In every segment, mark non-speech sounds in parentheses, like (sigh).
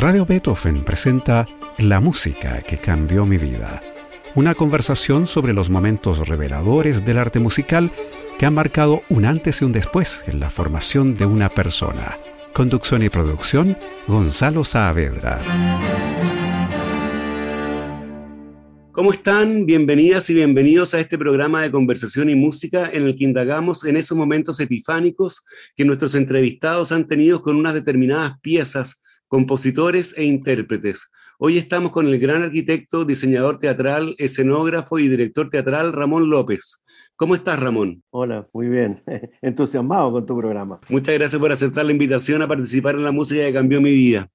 Radio Beethoven presenta La música que cambió mi vida. Una conversación sobre los momentos reveladores del arte musical que han marcado un antes y un después en la formación de una persona. Conducción y producción, Gonzalo Saavedra. ¿Cómo están? Bienvenidas y bienvenidos a este programa de conversación y música en el que indagamos en esos momentos epifánicos que nuestros entrevistados han tenido con unas determinadas piezas, compositores e intérpretes. Hoy estamos con el gran arquitecto, diseñador teatral, escenógrafo y director teatral Ramón López. ¿Cómo estás, Ramón? Hola, muy bien. (laughs) Entusiasmado con tu programa. Muchas gracias por aceptar la invitación a participar en la música que cambió mi vida.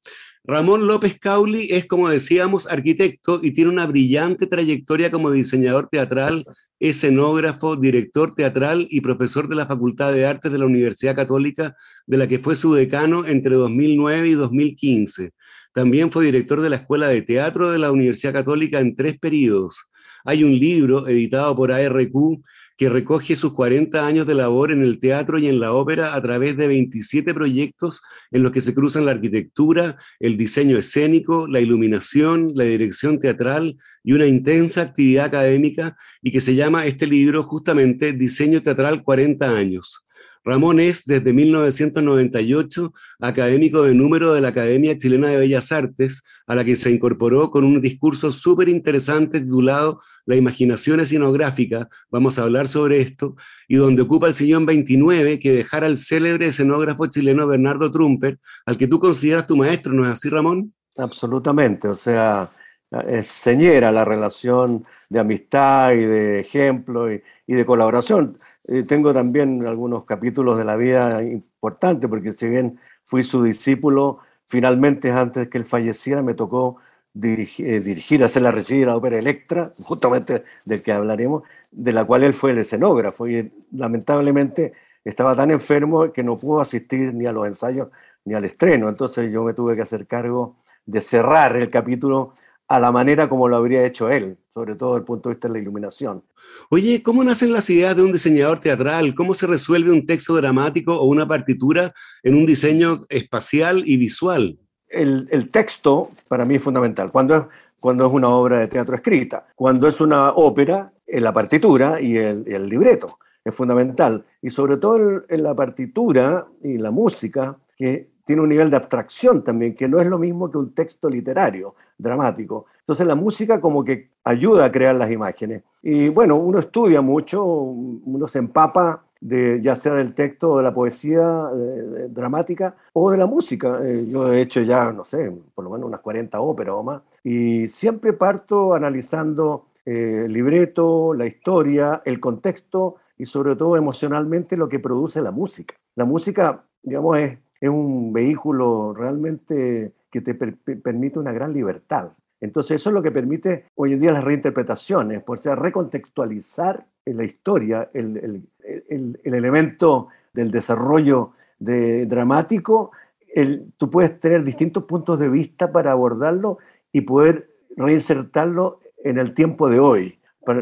Ramón López Cauli es, como decíamos, arquitecto y tiene una brillante trayectoria como diseñador teatral, escenógrafo, director teatral y profesor de la Facultad de Artes de la Universidad Católica, de la que fue su decano entre 2009 y 2015. También fue director de la Escuela de Teatro de la Universidad Católica en tres periodos. Hay un libro editado por ARQ que recoge sus 40 años de labor en el teatro y en la ópera a través de 27 proyectos en los que se cruzan la arquitectura, el diseño escénico, la iluminación, la dirección teatral y una intensa actividad académica y que se llama este libro justamente Diseño Teatral 40 años. Ramón es, desde 1998, académico de número de la Academia Chilena de Bellas Artes, a la que se incorporó con un discurso súper interesante titulado La imaginación escenográfica, vamos a hablar sobre esto, y donde ocupa el sillón 29 que dejara el célebre escenógrafo chileno Bernardo Trumper, al que tú consideras tu maestro, ¿no es así, Ramón? Absolutamente, o sea, es señera la relación de amistad y de ejemplo y, y de colaboración. Eh, tengo también algunos capítulos de la vida importantes, porque si bien fui su discípulo, finalmente antes que él falleciera me tocó dirigir, eh, dirigir hacer la de la ópera Electra, justamente del que hablaremos, de la cual él fue el escenógrafo y lamentablemente estaba tan enfermo que no pudo asistir ni a los ensayos ni al estreno, entonces yo me tuve que hacer cargo de cerrar el capítulo a la manera como lo habría hecho él, sobre todo desde el punto de vista de la iluminación. Oye, ¿cómo nacen las ideas de un diseñador teatral? ¿Cómo se resuelve un texto dramático o una partitura en un diseño espacial y visual? El, texto para mí es fundamental. Cuando es, cuando es una obra de teatro escrita, cuando es una ópera, en la partitura y el, el libreto es fundamental. Y sobre todo en la partitura y la música, que tiene un nivel de abstracción también, que no es lo mismo que un texto literario, dramático. Entonces la música como que ayuda a crear las imágenes. Y bueno, uno estudia mucho, uno se empapa de, ya sea del texto de la poesía dramática o de la música. Eh, yo he hecho ya, no sé, por lo menos unas 40 óperas o más, y siempre parto analizando eh, el libreto, la historia, el contexto y sobre todo emocionalmente lo que produce la música. La música, digamos, es es un vehículo realmente que te permite una gran libertad. Entonces eso es lo que permite hoy en día las reinterpretaciones, por sea recontextualizar en la historia el, elemento del desarrollo de, dramático. tú puedes tener distintos puntos de vista para abordarlo y poder reinsertarlo en el tiempo de hoy.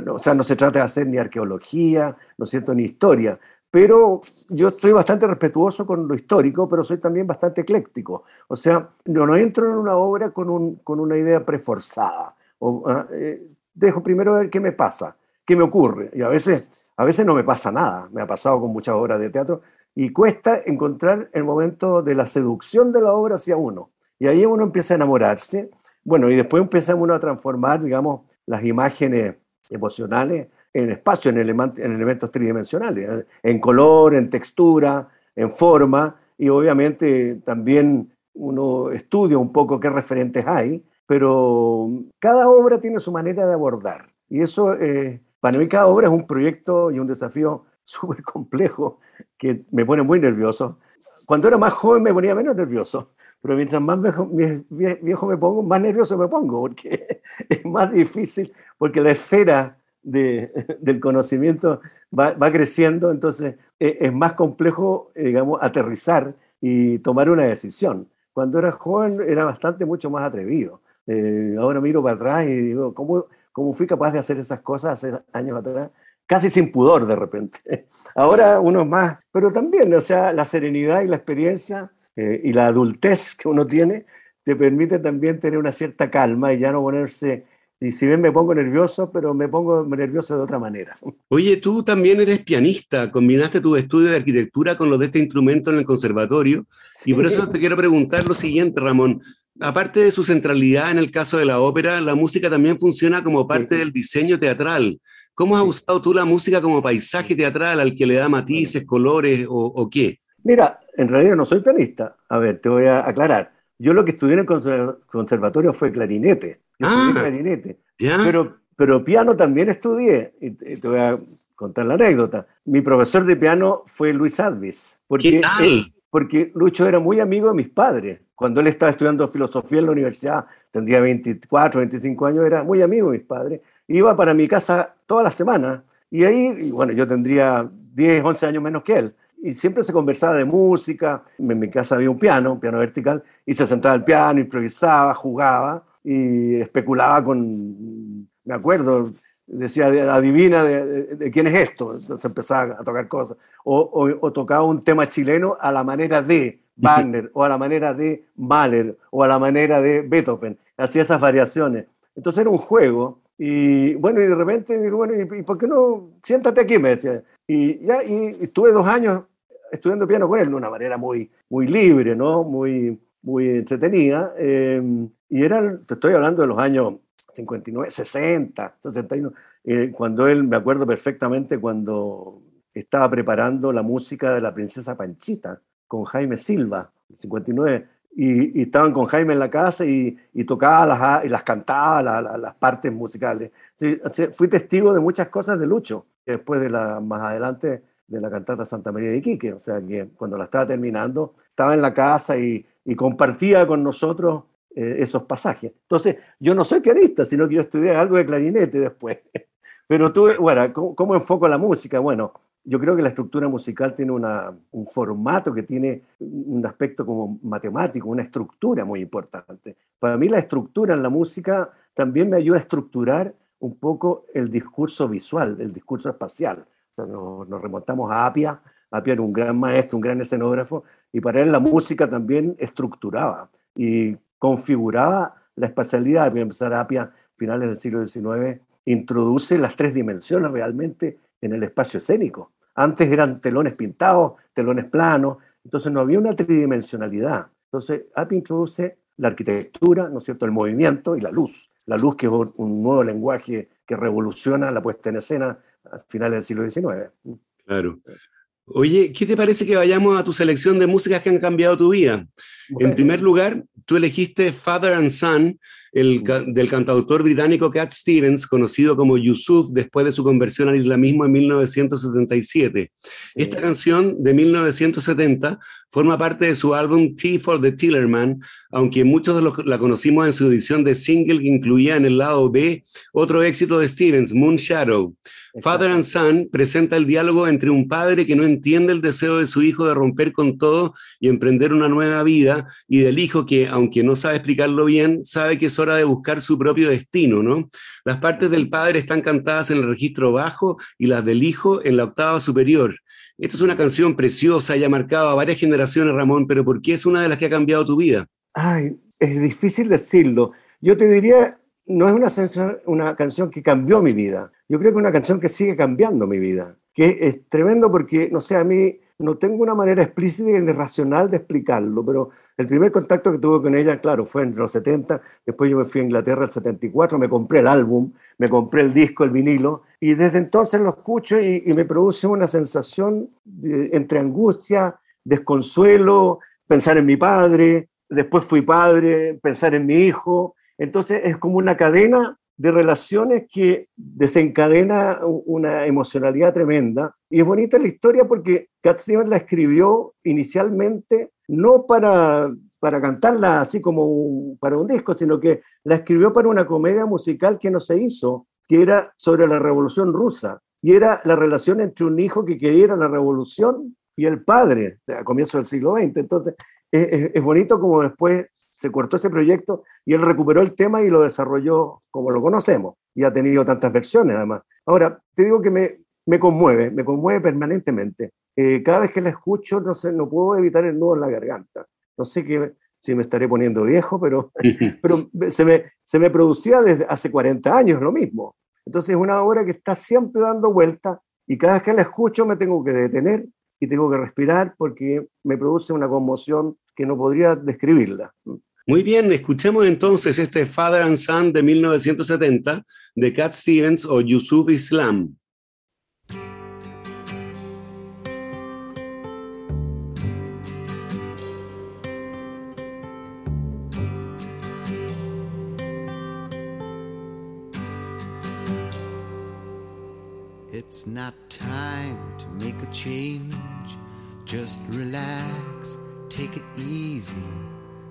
o sea, no se trata de hacer ni arqueología, ¿no es cierto?, ni historia, pero yo estoy bastante respetuoso con lo histórico, pero soy también bastante ecléctico. O sea, yo no entro en una obra con, un, con una idea preforzada. O, ah, eh, dejo primero ver qué me pasa, qué me ocurre. Y a veces, a veces no me pasa nada. Me ha pasado con muchas obras de teatro. Y cuesta encontrar el momento de la seducción de la obra hacia uno. Y ahí uno empieza a enamorarse. Bueno, y después empieza uno a transformar, digamos, las imágenes emocionales en espacio, en, elementos tridimensionales, ¿eh? en color, en textura, en forma, y obviamente también uno estudia un poco qué referentes hay, pero cada obra tiene su manera de abordar. Y eso, eh, para mí, cada obra es un proyecto y un desafío (laughs) súper complejo que me pone muy nervioso. Cuando era más joven me ponía menos nervioso, pero mientras más viejo, viejo me pongo, más nervioso me pongo, porque (laughs) es más difícil, porque la esfera (laughs) del conocimiento va, creciendo, entonces e, es, más complejo, eh, digamos, aterrizar y tomar una decisión. Cuando era joven era bastante mucho más atrevido. Eh, ahora miro para atrás y digo, ¿cómo, ¿cómo fui capaz de hacer esas cosas hace años atrás? Casi sin pudor de repente. (laughs) Ahora uno más, pero también, o sea, la serenidad y la experiencia eh, y la adultez que uno tiene te permite también tener una cierta calma y ya no ponerse y si bien me pongo nervioso, pero me pongo nervioso de otra manera. (laughs) Oye, tú también eres pianista, combinaste tu estudio de arquitectura con los de este instrumento en el conservatorio, y por eso te quiero preguntar lo siguiente, Ramón. Aparte de su centralidad en el caso de la ópera, la música también funciona como parte del diseño teatral. ¿Cómo has usado tú la música como paisaje teatral al que le da matices, colores o, o qué? Mira, en realidad no soy pianista. A ver, te voy a aclarar. Yo lo que estudié en el conservatorio fue clarinete ah, clarinete. Pero, pero piano también estudié. Y te voy a contar la anécdota. Mi profesor de piano fue Luis Advis. Porque, porque Lucho era muy amigo de mis padres. Cuando él estaba estudiando filosofía en la universidad, tendría 24, 25 años, era muy amigo de mis padres. Iba para mi casa todas las semanas. Y ahí, bueno, yo tendría 10, 11 años menos que él y siempre se conversaba de música. En mi casa había un piano, un piano vertical, y se sentaba al piano, improvisaba, jugaba y especulaba con, me acuerdo, decía, adivina de, quién es esto, entonces empezaba a tocar cosas, o, o, tocaba un tema chileno a la manera de Wagner, o a la manera de Mahler, o a la manera de Beethoven, hacía esas variaciones. Entonces era un juego, y bueno, y de repente digo, bueno, ¿y, por qué no? Siéntate aquí, me decía. Y ya, y, estuve dos años estudiando piano con él de una manera muy, muy libre, ¿no? Muy, muy entretenida. Eh, y era, te estoy hablando de los años 59, 60, 61, cuando él, me acuerdo perfectamente cuando estaba preparando la música de la princesa Panchita con Jaime Silva, 59, y, y estaban con Jaime en la casa y, y tocaba las, y las cantaba las partes musicales. fui testigo de muchas cosas de Lucho, después de la, más adelante de la cantata Santa María de Iquique, o sea que cuando la estaba terminando, estaba en la casa y, compartía con nosotros eh, esos pasajes. Entonces, yo no soy pianista, sino que yo estudié algo de clarinete después. (laughs) Pero tú, bueno, ¿cómo, enfoco la música? Bueno, yo creo que la estructura musical tiene un formato que tiene un aspecto como matemático, una estructura muy importante. Para mí la estructura en la música también me ayuda a estructurar un poco el discurso visual, el discurso espacial. Nos, remontamos a Apia. Apia era un gran maestro, un gran escenógrafo, y para él la música también estructuraba. Y configuraba la espacialidad. Empezar Apia, finales del siglo XIX, introduce las tres dimensiones realmente en el espacio escénico. Antes eran telones pintados, telones planos, entonces no había una tridimensionalidad. Entonces Apia introduce la arquitectura, ¿no es cierto?, el movimiento y la luz. La luz que es un nuevo lenguaje que revoluciona la puesta en escena a finales del siglo XIX. Claro. Oye, ¿qué te parece que vayamos a tu selección de músicas que han cambiado tu vida? En primer lugar, tú elegiste Father and Son, el, del cantautor británico Cat Stevens, conocido como Yusuf después de su conversión al islamismo en 1977. Esta canción de 1970 forma parte de su álbum Tea for the Tillerman, aunque muchos de los la conocimos en su edición de single que incluía en el lado B otro éxito de Stevens, Moon Shadow. Father and Son presenta el diálogo entre un padre que no entiende el deseo de su hijo de romper con todo y emprender una nueva vida, y del hijo que, aunque no sabe explicarlo bien, sabe que es hora de buscar su propio destino, ¿no? Las partes del padre están cantadas en el registro bajo y las del hijo en la octava superior. Esta es una canción preciosa y ha marcado a varias generaciones, Ramón, pero ¿por qué es una de las que ha cambiado tu vida? Ay, es difícil decirlo. Yo te diría, no es una, una canción que cambió mi vida. Yo creo que es una canción que sigue cambiando mi vida. Que es tremendo porque, no sé, a mí no tengo una manera explícita y racional de explicarlo, pero el primer contacto que tuve con ella, claro, fue en los 70, después yo me fui a Inglaterra el 74, me compré el álbum, me compré el disco, el vinilo, y desde entonces lo escucho y, me produce una sensación entre angustia, desconsuelo, pensar en mi padre, después fui padre, pensar en mi hijo, entonces es como una cadena de relaciones que desencadena una emocionalidad tremenda. Y es bonita la historia porque Cat Stevens la escribió inicialmente no para, para cantarla así como para un disco, sino que la escribió para una comedia musical que no se hizo, que era sobre la revolución rusa. Y era la relación entre un hijo que quería la revolución y el padre a comienzos del siglo XX. Entonces, es bonito como después se cortó ese proyecto y él recuperó el tema y lo desarrolló como lo conocemos y ha tenido tantas versiones además. Ahora, te digo que me, me conmueve, me conmueve permanentemente. Eh, cada vez que la escucho, no sé, no puedo evitar el nudo en la garganta. No sé qué, si me estaré poniendo viejo, pero, (laughs) pero se, me, se me producía desde hace 40 años lo mismo. Entonces es una obra que está siempre dando vuelta y cada vez que la escucho me tengo que detener y tengo que respirar porque me produce una conmoción que no podría describirla. Muy bien, escuchemos entonces este Father and Son de 1970 de Cat Stevens o Yusuf Islam. It's not time to make a change. Just relax, take it easy.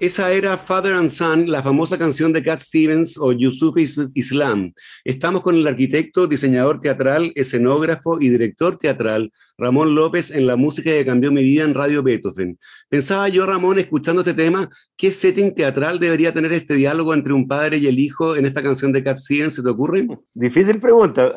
Esa era Father and Son, la famosa canción de Cat Stevens o Yusuf Islam. Estamos con el arquitecto, diseñador teatral, escenógrafo y director teatral Ramón López en la música que cambió mi vida en Radio Beethoven. Pensaba yo, Ramón, escuchando este tema, ¿qué setting teatral debería tener este diálogo entre un padre y el hijo en esta canción de Cat Stevens? ¿Se te ocurre? Difícil pregunta.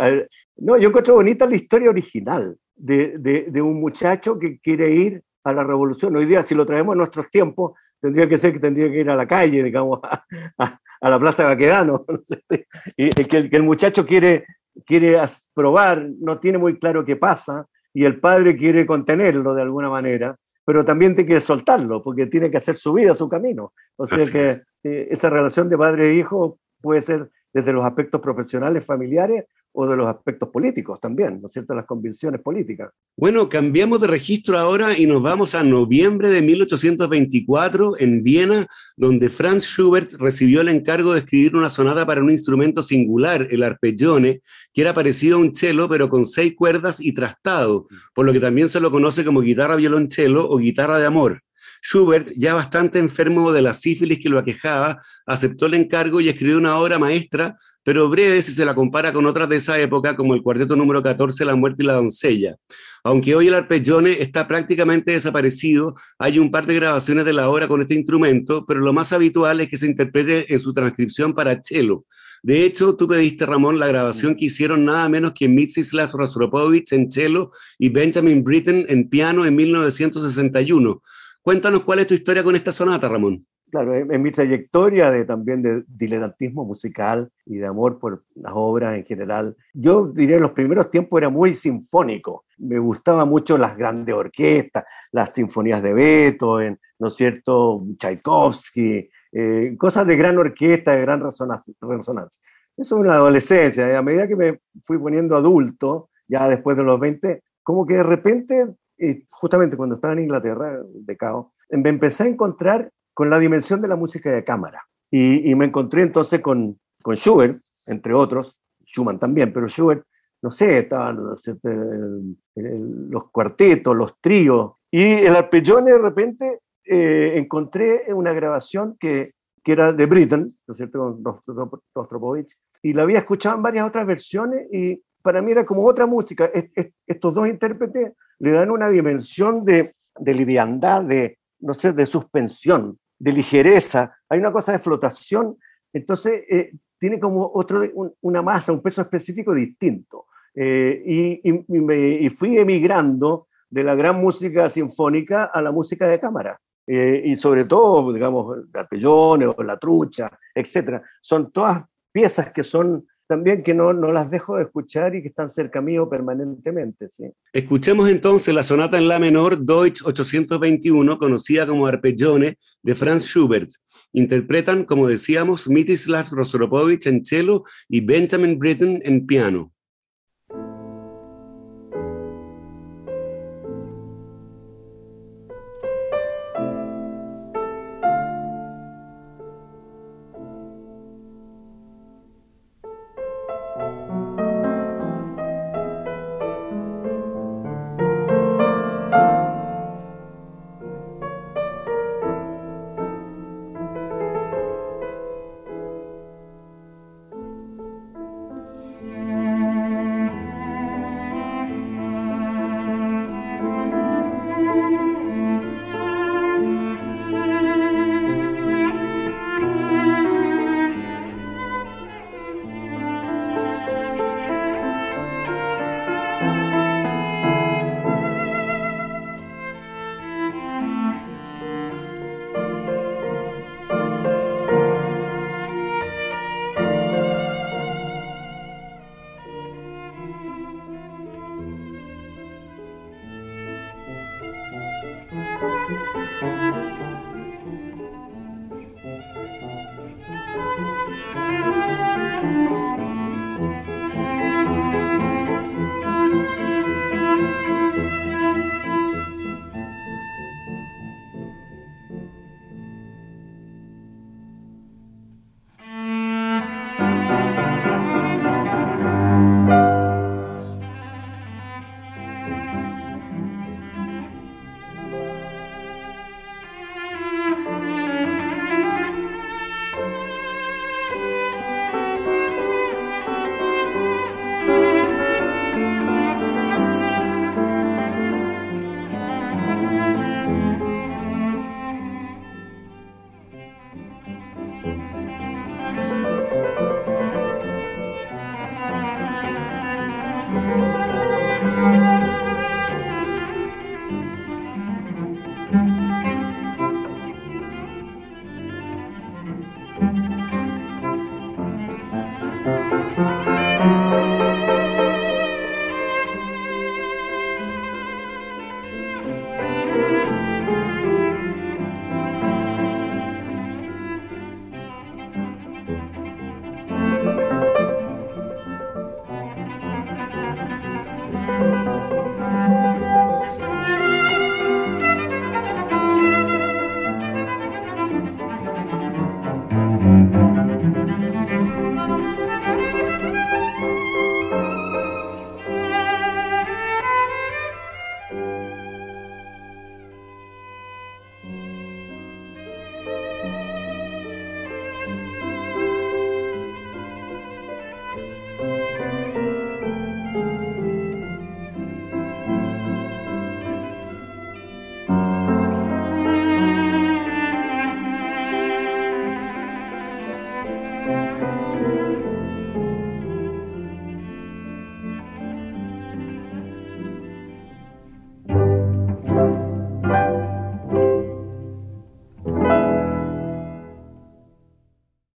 No, yo encuentro bonita la historia original de, de- de un muchacho que quiere ir a la revolución. Hoy día, si lo traemos a nuestros tiempos, tendría que ser que tendría que ir a la calle, digamos, a, a- a la Plaza Baquedano. (laughs) y que, el- que el muchacho quiere, quiere probar, no tiene muy claro qué pasa, y el padre quiere contenerlo de alguna manera, pero también tiene que soltarlo, porque tiene que hacer su vida, su camino. O sea Así que es. eh, esa relación de padre e hijo puede ser desde los aspectos profesionales, familiares, o de los aspectos políticos también, ¿no es cierto?, las convicciones políticas. Bueno, cambiamos de registro ahora y nos vamos a noviembre de 1824 en Viena, donde Franz Schubert recibió el encargo de escribir una sonata para un instrumento singular, el arpeggione, que era parecido a un cello, pero con seis cuerdas y trastado, por lo que también se lo conoce como guitarra violonchelo o guitarra de amor. Schubert, ya bastante enfermo de la sífilis que lo aquejaba, aceptó el encargo y escribió una obra maestra, pero breve si se la compara con otras de esa época, como el cuarteto número 14, La muerte y la doncella. Aunque hoy el arpeggione está prácticamente desaparecido, hay un par de grabaciones de la obra con este instrumento, pero lo más habitual es que se interprete en su transcripción para cello. De hecho, tú pediste, Ramón, la grabación que hicieron nada menos que Mstislav Rostropovich en cello y Benjamin Britten en piano en 1961. Cuéntanos cuál es tu historia con esta sonata, Ramón. Claro, en, mi trayectoria de, también de diletantismo musical y de amor por las obras en general, yo diría en los primeros tiempos era muy sinfónico. Me gustaban mucho las grandes orquestas, las sinfonías de Beethoven, ¿no es cierto? Tchaikovsky, eh, cosas de gran orquesta, de gran resonancia. Eso en la adolescencia. Y a medida que me fui poniendo adulto, ya después de los 20, como que de repente y justamente cuando estaba en Inglaterra, de caos, me empecé a encontrar con la dimensión de la música de cámara. Y, me encontré entonces con, con Schubert, entre otros, Schumann también, pero Schubert, no sé, estaban los cuartetos, los tríos, y el arpeggione de repente eh, encontré una grabación que, que era de Britten, ¿no es cierto?, Rostropovich, y la había escuchado en varias otras versiones y para mí era como otra música. estos dos intérpretes le dan una dimensión de, de liviandad, de, no sé, de suspensión, de ligereza. Hay una cosa de flotación. Entonces, eh, tiene como otro, una masa, un peso específico distinto. Eh, y, fui emigrando de la gran música sinfónica a la música de cámara. Eh, y sobre todo, digamos, el o la trucha, etcétera. Son todas piezas que son también que no, no las dejo de escuchar y que están cerca mío permanentemente. Escuchemos entonces la sonata en la menor Deutsch 821, conocida como Arpeggione, de Franz Schubert. Interpretan, como decíamos, Mitislav Rostropovich en cello y Benjamin Britten en piano.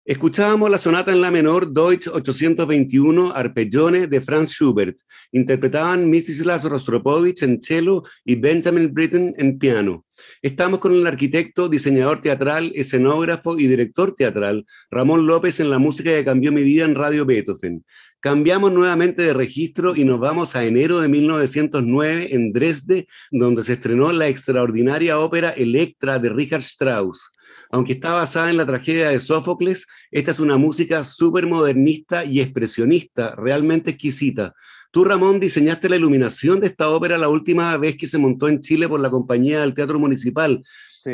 Escuchábamos la sonata en la menor Deutsch 821 Arpeggione de Franz Schubert. Interpretaban Mrs. Rostropovich en cello y Benjamin Britten en piano. Estamos con el arquitecto, diseñador teatral, escenógrafo y director teatral Ramón López en la música que cambió mi vida en Radio Beethoven. Cambiamos nuevamente de registro y nos vamos a enero de 1909 en Dresde, donde se estrenó la extraordinaria ópera Electra de Richard Strauss. Aunque está basada en la tragedia de Sófocles, esta es una música súper modernista y expresionista, realmente exquisita. Tú, Ramón, diseñaste la iluminación de esta ópera la última vez que se montó en Chile por la compañía del Teatro Municipal.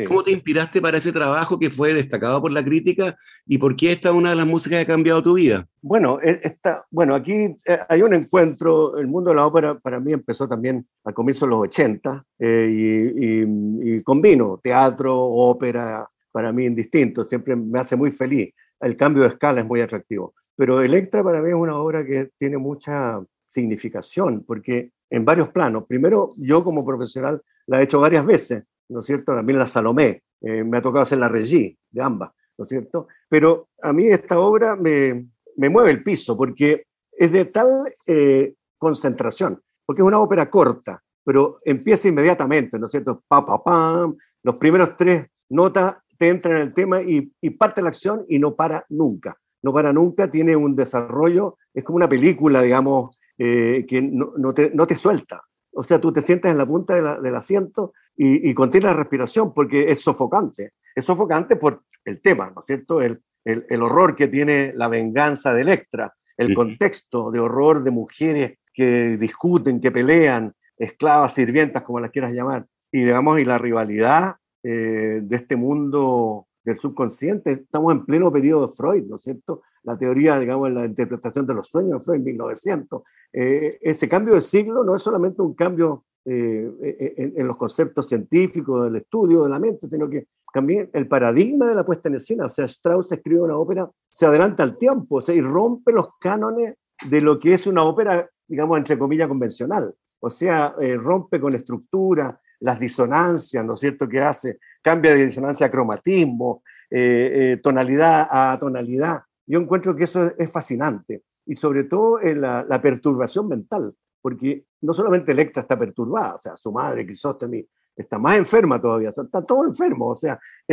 ¿Cómo te inspiraste para ese trabajo que fue destacado por la crítica y por qué esta es una de las músicas que ha cambiado tu vida? Bueno, e, esta, bueno aquí eh, hay un encuentro, el mundo de la ópera para mí empezó también al comienzo de los 80 eh, y, y combino teatro, ópera, para mí indistinto, siempre me hace muy feliz. El cambio de escala es muy atractivo. Pero Electra para mí es una obra que tiene mucha significación, porque en varios planos. Primero, yo como profesional la he hecho varias veces, ¿no es cierto? También la Salomé, eh, me ha tocado hacer la Regie de ambas, ¿no es cierto? Pero a mí esta obra me, me mueve el piso, porque es de tal eh, concentración, porque es una ópera corta, pero empieza inmediatamente, ¿no es cierto? Pa, pa, pam, los primeros tres notas entra en el tema y, parte la acción y no para nunca. No para nunca, tiene un desarrollo, es como una película, digamos, eh, que no, te, no, te, suelta. O sea, tú te sientas en la punta del asiento y, y contienes la respiración porque es sofocante. Es sofocante por el tema, ¿no es cierto? El, el, horror que tiene la venganza de Electra, el contexto de horror de mujeres que discuten, que pelean, esclavas, sirvientas, como las quieras llamar, y digamos, y la rivalidad eh, de este mundo del subconsciente. Estamos en pleno periodo de Freud, ¿no es cierto? La teoría, digamos, la interpretación de los sueños de Freud en 1900. Eh, ese cambio de siglo no es solamente un cambio eh, en, los conceptos científicos del estudio de la mente, sino que también el paradigma de la puesta en escena. O sea, Strauss escribe una ópera, se adelanta al tiempo, o sea, y rompe los cánones de lo que es una ópera, digamos, entre comillas, convencional. O sea, rompe con estructura, las disonancias, ¿no es cierto?, que hace, cambia de disonancia a cromatismo, eh, eh, tonalidad a tonalidad. Yo encuentro que eso es fascinante y sobre todo la, perturbación mental, porque no solamente Electra está perturbada, o sea, su madre, Crisóstomi, está más enferma todavía, está todo enfermo, o sea, (laughs)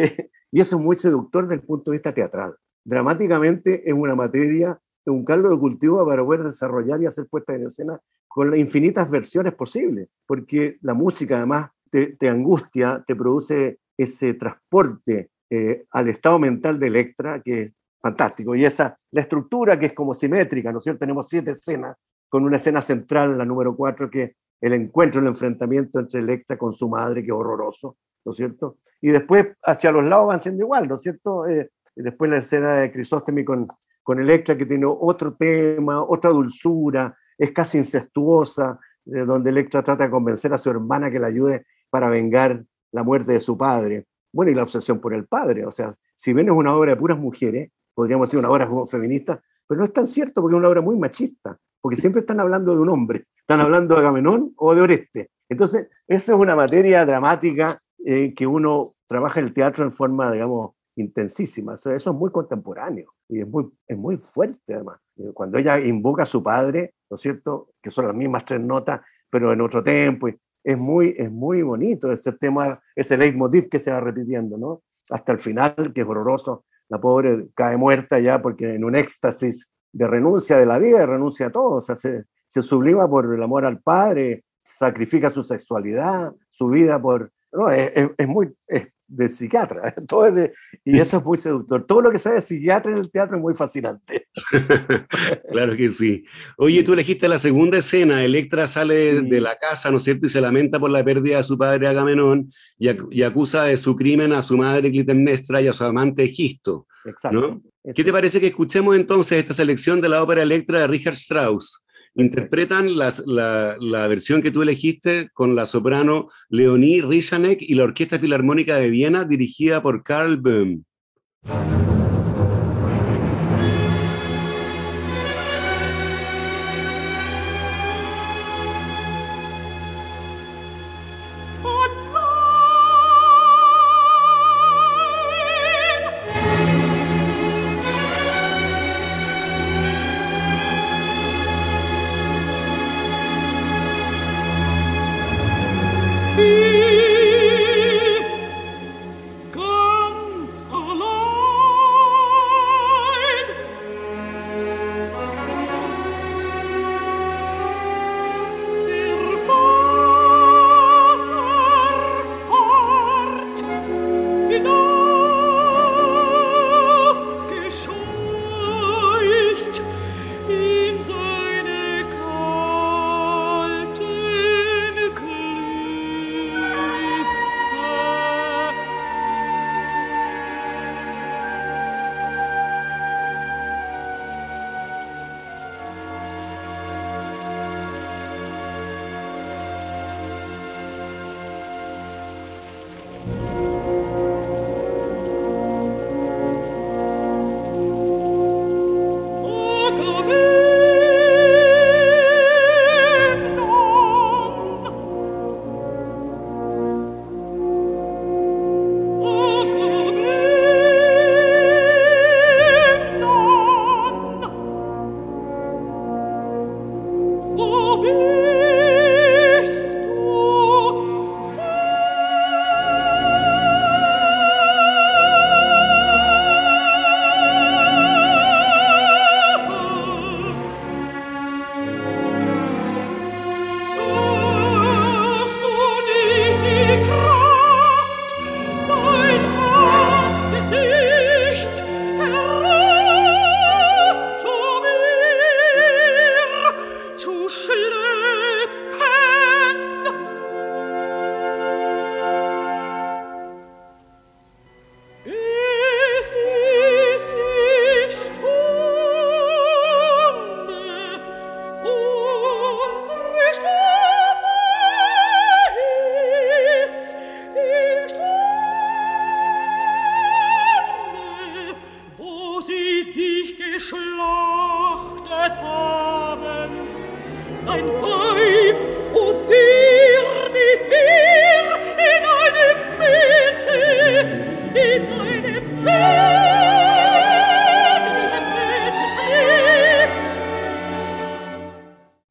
y eso es muy seductor desde el punto de vista teatral. Dramáticamente es una materia, un caldo de cultivo para poder desarrollar y hacer puesta en escena con las infinitas versiones posibles, porque la música además te, angustia, te produce ese transporte eh, al estado mental de Electra, que es fantástico. Y esa, la estructura que es como simétrica, ¿no es cierto? Tenemos siete escenas, con una escena central, la número cuatro, que el encuentro, el enfrentamiento entre Electra con su madre, que es horroroso, ¿no es cierto? Y después hacia los lados van siendo igual, ¿no es cierto? Eh, después la escena de Crisóstomi con, con Electra, que tiene otro tema, otra dulzura, es casi incestuosa, donde Electra trata de convencer a su hermana que la ayude para vengar la muerte de su padre. Bueno, y la obsesión por el padre. O sea, si bien es una obra de puras mujeres, podríamos decir una obra feminista, pero no es tan cierto porque es una obra muy machista, porque siempre están hablando de un hombre, están hablando de Agamenón o de Oreste. Entonces, esa es una materia dramática eh, que uno trabaja el teatro en forma, digamos, intensísima. eso es muy contemporáneo y es muy, es muy fuerte además. Eh, cuando ella invoca a su padre, ¿no es cierto? Que son las mismas tres notas, pero en otro tempo. Es muy, es muy bonito ese tema, ese leitmotiv que se va repitiendo, ¿no? Hasta el final, que es horroroso. La pobre cae muerta ya porque en un éxtasis de renuncia de la vida, renuncia a todo, o sea, se, se sublima por el amor al padre, sacrifica su sexualidad, su vida por... No, es, es, muy, de psiquiatra. (laughs) Todo y eso es muy seductor. Todo lo que sea de psiquiatra en el teatro es muy fascinante. (laughs) claro que sí. Oye, tú elegiste la segunda escena. Electra sale de la casa, ¿no es cierto? Y se lamenta por la pérdida de su padre Agamenón y, acusa de su crimen a su madre Clitemnestra y a su amante Egisto. Exacto. ¿Qué te parece que escuchemos entonces esta selección de la ópera Electra de Richard Strauss? Interpretan la, versión que tú elegiste con la soprano Leonie Rishanek y la Orquesta Filarmónica de Viena dirigida por Karl Böhm. be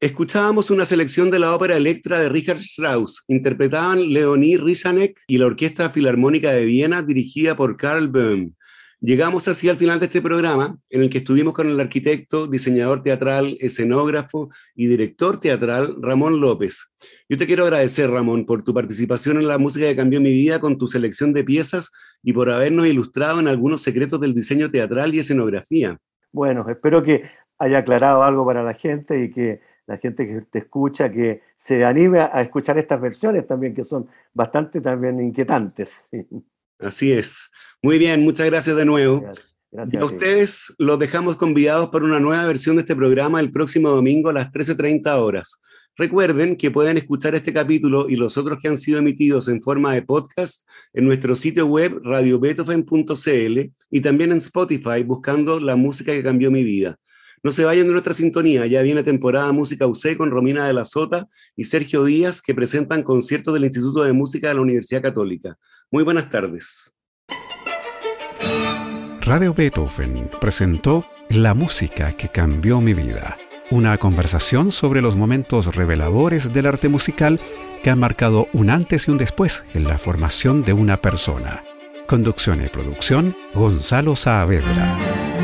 Escuchábamos una selección de la ópera Electra de Richard Strauss. Interpretaban Leonie Rizanek y la Orquesta Filarmónica de Viena dirigida por Karl Böhm. Llegamos así al final de este programa, en el que estuvimos con el arquitecto, diseñador teatral, escenógrafo y director teatral Ramón López. Yo te quiero agradecer, Ramón, por tu participación en la música que cambió mi vida con tu selección de piezas y por habernos ilustrado en algunos secretos del diseño teatral y escenografía. Bueno, espero que haya aclarado algo para la gente y que la gente que te escucha, que se anime a escuchar estas versiones también, que son bastante también inquietantes. (laughs) Así es. Muy bien, muchas gracias de nuevo. Gracias, a ustedes los dejamos convidados para una nueva versión de este programa el próximo domingo a las 13.30 horas. Recuerden que pueden escuchar este capítulo y los otros que han sido emitidos en forma de podcast en nuestro sitio web radiobeethoven.cl y también en Spotify buscando la música que cambió mi vida. No se vayan de nuestra sintonía, ya viene temporada Música UC con Romina de la Sota y Sergio Díaz que presentan conciertos del Instituto de Música de la Universidad Católica. Muy buenas tardes. Radio Beethoven presentó La música que cambió mi vida, una conversación sobre los momentos reveladores del arte musical que han marcado un antes y un después en la formación de una persona. Conducción y producción, Gonzalo Saavedra.